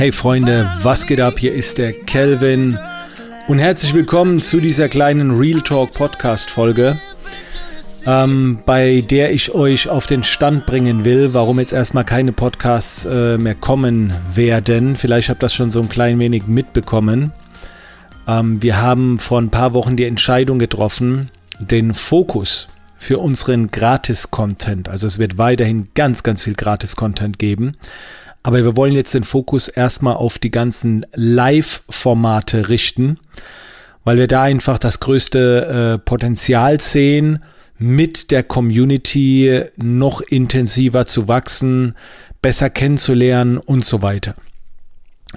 Hey Freunde, was geht ab? Hier ist der Kelvin und herzlich willkommen zu dieser kleinen Real Talk Podcast Folge, ähm, bei der ich euch auf den Stand bringen will, warum jetzt erstmal keine Podcasts äh, mehr kommen werden. Vielleicht habt ihr das schon so ein klein wenig mitbekommen. Ähm, wir haben vor ein paar Wochen die Entscheidung getroffen, den Fokus für unseren Gratis-Content, also es wird weiterhin ganz, ganz viel Gratis-Content geben, aber wir wollen jetzt den Fokus erstmal auf die ganzen Live-Formate richten, weil wir da einfach das größte äh, Potenzial sehen, mit der Community noch intensiver zu wachsen, besser kennenzulernen und so weiter.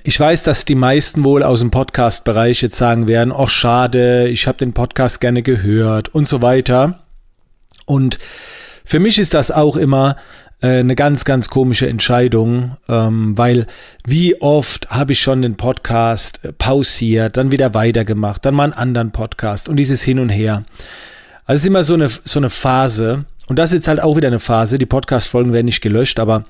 Ich weiß, dass die meisten wohl aus dem Podcast-Bereich jetzt sagen werden, ach schade, ich habe den Podcast gerne gehört und so weiter. Und für mich ist das auch immer äh, eine ganz, ganz komische Entscheidung, ähm, weil wie oft habe ich schon den Podcast äh, pausiert, dann wieder weitergemacht, dann mal einen anderen Podcast und dieses Hin und Her. Also es ist immer so eine, so eine Phase und das ist jetzt halt auch wieder eine Phase, die Podcast-Folgen werden nicht gelöscht, aber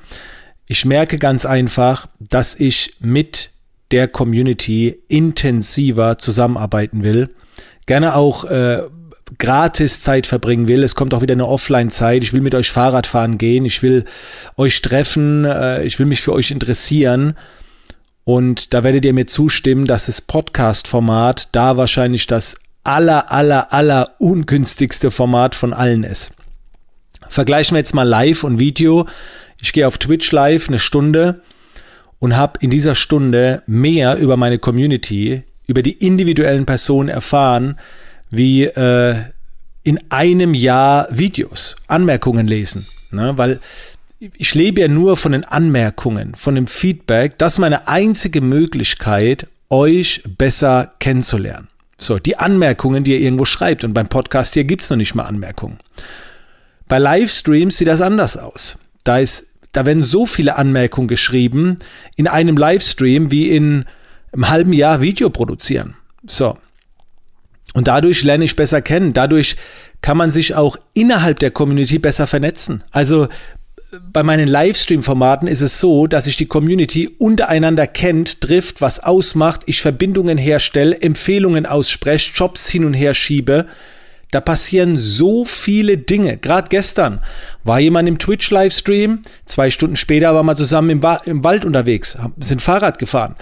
ich merke ganz einfach, dass ich mit der Community intensiver zusammenarbeiten will. Gerne auch äh, gratis Zeit verbringen will. Es kommt auch wieder eine Offline-Zeit. Ich will mit euch Fahrrad fahren gehen. Ich will euch treffen. Äh, ich will mich für euch interessieren. Und da werdet ihr mir zustimmen, dass das Podcast-Format da wahrscheinlich das aller, aller, aller ungünstigste Format von allen ist. Vergleichen wir jetzt mal Live und Video. Ich gehe auf Twitch Live eine Stunde und habe in dieser Stunde mehr über meine Community, über die individuellen Personen erfahren, wie äh, in einem Jahr Videos, Anmerkungen lesen. Ne? Weil ich lebe ja nur von den Anmerkungen, von dem Feedback. Das ist meine einzige Möglichkeit, euch besser kennenzulernen. So, die Anmerkungen, die ihr irgendwo schreibt. Und beim Podcast hier gibt es noch nicht mal Anmerkungen. Bei Livestreams sieht das anders aus. Da, ist, da werden so viele Anmerkungen geschrieben in einem Livestream wie in einem halben Jahr Video produzieren. So, und dadurch lerne ich besser kennen. Dadurch kann man sich auch innerhalb der Community besser vernetzen. Also bei meinen Livestream-Formaten ist es so, dass sich die Community untereinander kennt, trifft, was ausmacht, ich Verbindungen herstelle, Empfehlungen ausspreche, Jobs hin und her schiebe. Da passieren so viele Dinge. Gerade gestern war jemand im Twitch-Livestream, zwei Stunden später waren wir zusammen im, im Wald unterwegs, sind Fahrrad gefahren.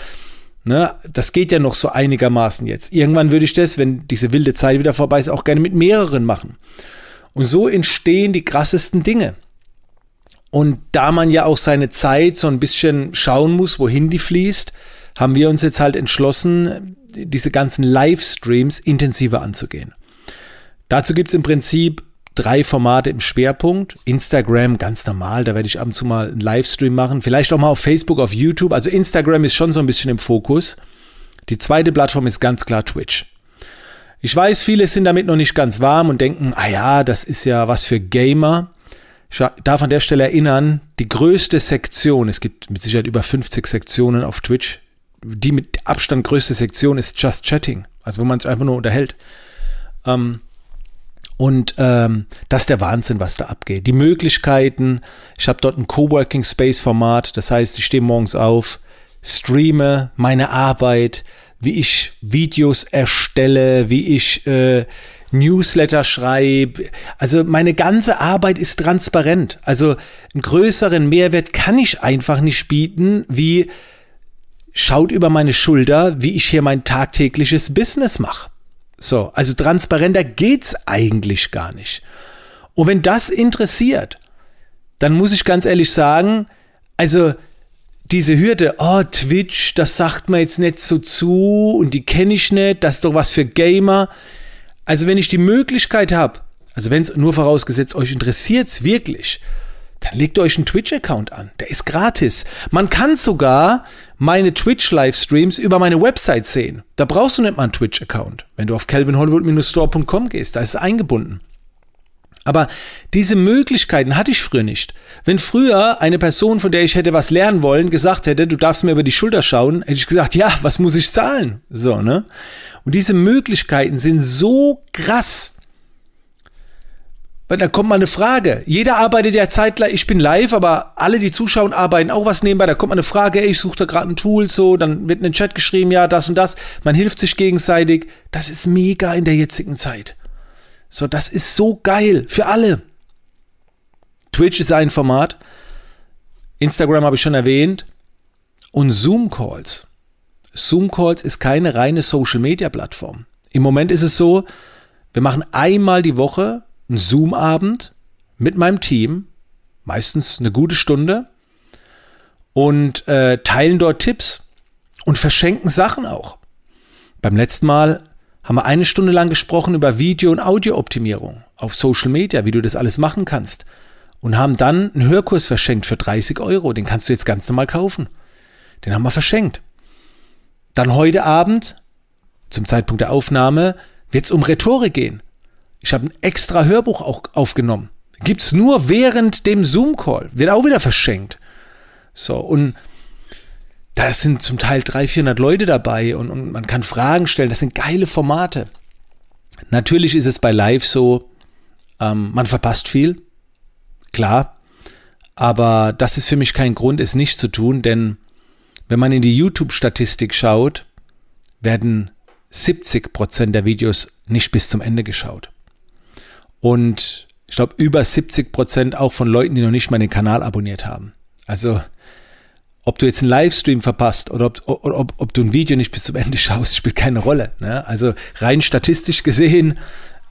Ne, das geht ja noch so einigermaßen jetzt. Irgendwann würde ich das, wenn diese wilde Zeit wieder vorbei ist, auch gerne mit mehreren machen. Und so entstehen die krassesten Dinge. Und da man ja auch seine Zeit so ein bisschen schauen muss, wohin die fließt, haben wir uns jetzt halt entschlossen, diese ganzen Livestreams intensiver anzugehen. Dazu gibt es im Prinzip drei Formate im Schwerpunkt. Instagram ganz normal, da werde ich ab und zu mal einen Livestream machen. Vielleicht auch mal auf Facebook, auf YouTube. Also Instagram ist schon so ein bisschen im Fokus. Die zweite Plattform ist ganz klar Twitch. Ich weiß, viele sind damit noch nicht ganz warm und denken, ah ja, das ist ja was für Gamer. Ich darf an der Stelle erinnern, die größte Sektion, es gibt mit Sicherheit über 50 Sektionen auf Twitch, die mit Abstand größte Sektion ist Just Chatting, also wo man sich einfach nur unterhält. Ähm, und ähm, das ist der Wahnsinn, was da abgeht. Die Möglichkeiten, ich habe dort ein Coworking Space Format, das heißt, ich stehe morgens auf, streame meine Arbeit, wie ich Videos erstelle, wie ich äh, Newsletter schreibe. Also meine ganze Arbeit ist transparent. Also einen größeren Mehrwert kann ich einfach nicht bieten, wie schaut über meine Schulter, wie ich hier mein tagtägliches Business mache. So, also transparenter geht's eigentlich gar nicht. Und wenn das interessiert, dann muss ich ganz ehrlich sagen, also diese Hürde, oh, Twitch, das sagt man jetzt nicht so zu und die kenne ich nicht, das ist doch was für Gamer. Also wenn ich die Möglichkeit habe, also wenn es nur vorausgesetzt euch interessiert es wirklich, dann legt euch einen Twitch-Account an. Der ist gratis. Man kann sogar meine Twitch-Livestreams über meine Website sehen. Da brauchst du nicht mal einen Twitch-Account. Wenn du auf calvinhollywood-store.com gehst, da ist es eingebunden. Aber diese Möglichkeiten hatte ich früher nicht. Wenn früher eine Person, von der ich hätte was lernen wollen, gesagt hätte, du darfst mir über die Schulter schauen, hätte ich gesagt, ja, was muss ich zahlen? So, ne? Und diese Möglichkeiten sind so krass dann kommt mal eine Frage. Jeder arbeitet ja zeitgleich, ich bin live, aber alle, die zuschauen, arbeiten auch was nebenbei. Da kommt mal eine Frage, ey, ich suche da gerade ein Tool, so, dann wird in den Chat geschrieben, ja, das und das. Man hilft sich gegenseitig. Das ist mega in der jetzigen Zeit. So, das ist so geil für alle. Twitch ist ein Format. Instagram habe ich schon erwähnt. Und Zoom-Calls. Zoom-Calls ist keine reine Social-Media-Plattform. Im Moment ist es so, wir machen einmal die Woche einen Zoom-Abend mit meinem Team, meistens eine gute Stunde, und äh, teilen dort Tipps und verschenken Sachen auch. Beim letzten Mal haben wir eine Stunde lang gesprochen über Video- und Audiooptimierung auf Social Media, wie du das alles machen kannst. Und haben dann einen Hörkurs verschenkt für 30 Euro. Den kannst du jetzt ganz normal kaufen. Den haben wir verschenkt. Dann heute Abend, zum Zeitpunkt der Aufnahme, wird es um Rhetorik gehen. Ich habe ein extra Hörbuch auch aufgenommen. Gibt es nur während dem Zoom-Call. Wird auch wieder verschenkt. So, und da sind zum Teil 300, 400 Leute dabei und, und man kann Fragen stellen. Das sind geile Formate. Natürlich ist es bei Live so, ähm, man verpasst viel. Klar. Aber das ist für mich kein Grund, es nicht zu tun, denn wenn man in die YouTube-Statistik schaut, werden 70 Prozent der Videos nicht bis zum Ende geschaut. Und ich glaube, über 70 Prozent auch von Leuten, die noch nicht mal den Kanal abonniert haben. Also, ob du jetzt einen Livestream verpasst oder ob, oder ob, ob du ein Video nicht bis zum Ende schaust, spielt keine Rolle. Ne? Also, rein statistisch gesehen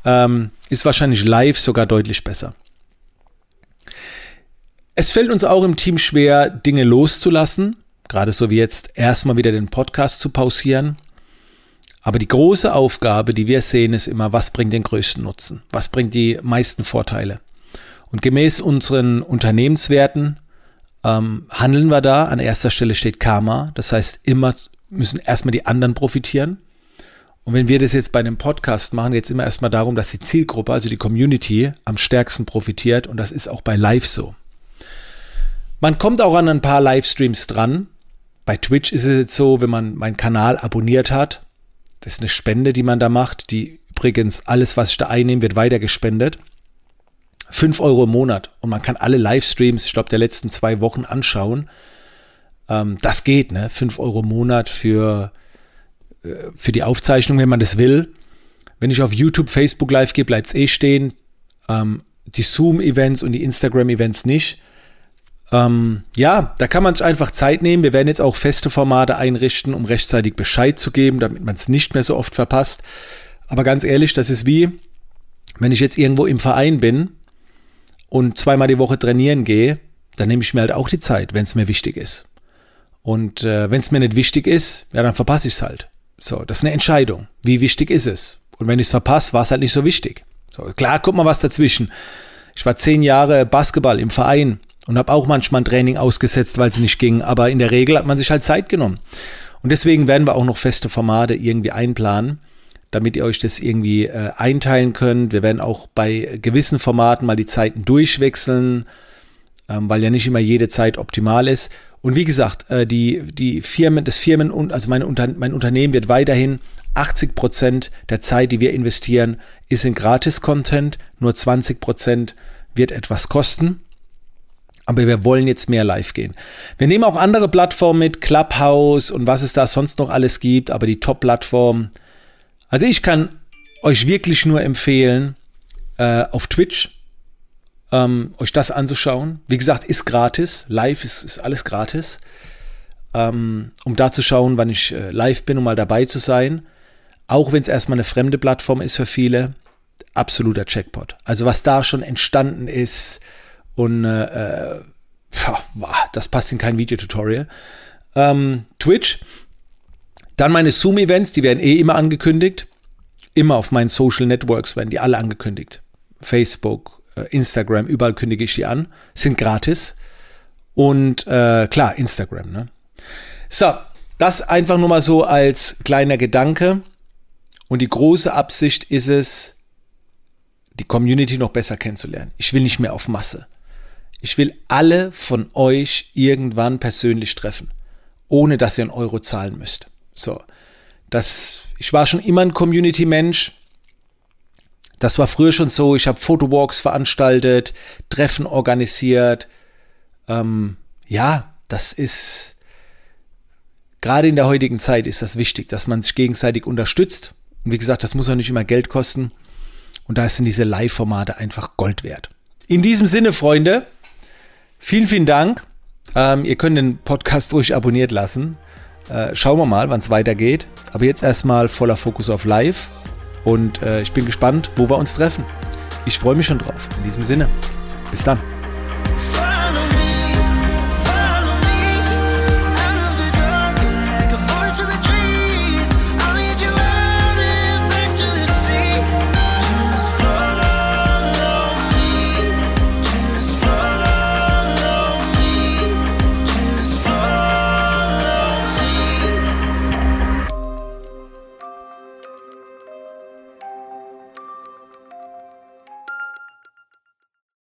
ähm, ist wahrscheinlich live sogar deutlich besser. Es fällt uns auch im Team schwer, Dinge loszulassen, gerade so wie jetzt erstmal wieder den Podcast zu pausieren aber die große Aufgabe, die wir sehen, ist immer, was bringt den größten Nutzen? Was bringt die meisten Vorteile? Und gemäß unseren Unternehmenswerten ähm, handeln wir da. An erster Stelle steht Karma. Das heißt, immer müssen erstmal die anderen profitieren. Und wenn wir das jetzt bei einem Podcast machen, es immer erstmal darum, dass die Zielgruppe, also die Community, am stärksten profitiert. Und das ist auch bei Live so. Man kommt auch an ein paar Livestreams dran. Bei Twitch ist es jetzt so, wenn man meinen Kanal abonniert hat, das ist eine Spende, die man da macht. Die übrigens, alles, was ich da einnehme, wird weiter gespendet. 5 Euro im Monat. Und man kann alle Livestreams, ich glaube, der letzten zwei Wochen anschauen. Ähm, das geht, ne? 5 Euro im Monat für, äh, für die Aufzeichnung, wenn man das will. Wenn ich auf YouTube, Facebook live gehe, bleibt es eh stehen. Ähm, die Zoom-Events und die Instagram-Events nicht. Ähm, ja, da kann man sich einfach Zeit nehmen. Wir werden jetzt auch feste Formate einrichten, um rechtzeitig Bescheid zu geben, damit man es nicht mehr so oft verpasst. Aber ganz ehrlich, das ist wie, wenn ich jetzt irgendwo im Verein bin und zweimal die Woche trainieren gehe, dann nehme ich mir halt auch die Zeit, wenn es mir wichtig ist. Und äh, wenn es mir nicht wichtig ist, ja, dann verpasse ich es halt. So, das ist eine Entscheidung. Wie wichtig ist es? Und wenn ich es verpasse, war es halt nicht so wichtig. So, klar, guck mal was dazwischen. Ich war zehn Jahre Basketball im Verein und habe auch manchmal ein Training ausgesetzt, weil es nicht ging. Aber in der Regel hat man sich halt Zeit genommen. Und deswegen werden wir auch noch feste Formate irgendwie einplanen, damit ihr euch das irgendwie äh, einteilen könnt. Wir werden auch bei gewissen Formaten mal die Zeiten durchwechseln, ähm, weil ja nicht immer jede Zeit optimal ist. Und wie gesagt, äh, die, die Firmen, das Firmen und also mein, Unter mein Unternehmen wird weiterhin 80 Prozent der Zeit, die wir investieren, ist in Gratis-Content. Nur 20 Prozent wird etwas kosten. Aber wir wollen jetzt mehr live gehen. Wir nehmen auch andere Plattformen mit, Clubhouse und was es da sonst noch alles gibt, aber die Top-Plattform. Also ich kann euch wirklich nur empfehlen, äh, auf Twitch ähm, euch das anzuschauen. Wie gesagt, ist gratis. Live ist, ist alles gratis. Ähm, um da zu schauen, wann ich äh, live bin, um mal dabei zu sein. Auch wenn es erstmal eine fremde Plattform ist für viele. Absoluter Checkpot. Also was da schon entstanden ist, und äh, äh das passt in kein Videotutorial. Ähm, Twitch. Dann meine Zoom-Events, die werden eh immer angekündigt. Immer auf meinen Social Networks werden die alle angekündigt. Facebook, äh, Instagram, überall kündige ich die an. Sind gratis. Und äh, klar, Instagram. Ne? So, das einfach nur mal so als kleiner Gedanke. Und die große Absicht ist es, die Community noch besser kennenzulernen. Ich will nicht mehr auf Masse. Ich will alle von euch irgendwann persönlich treffen, ohne dass ihr einen Euro zahlen müsst. So, das, ich war schon immer ein Community-Mensch. Das war früher schon so. Ich habe Fotowalks veranstaltet, Treffen organisiert. Ähm, ja, das ist gerade in der heutigen Zeit ist das wichtig, dass man sich gegenseitig unterstützt. Und wie gesagt, das muss auch nicht immer Geld kosten. Und da sind diese Live-Formate einfach Gold wert. In diesem Sinne, Freunde, vielen, vielen Dank. Ähm, ihr könnt den Podcast ruhig abonniert lassen. Äh, schauen wir mal, wann es weitergeht. Aber jetzt erstmal voller Fokus auf Live. Und äh, ich bin gespannt, wo wir uns treffen. Ich freue mich schon drauf. In diesem Sinne, bis dann.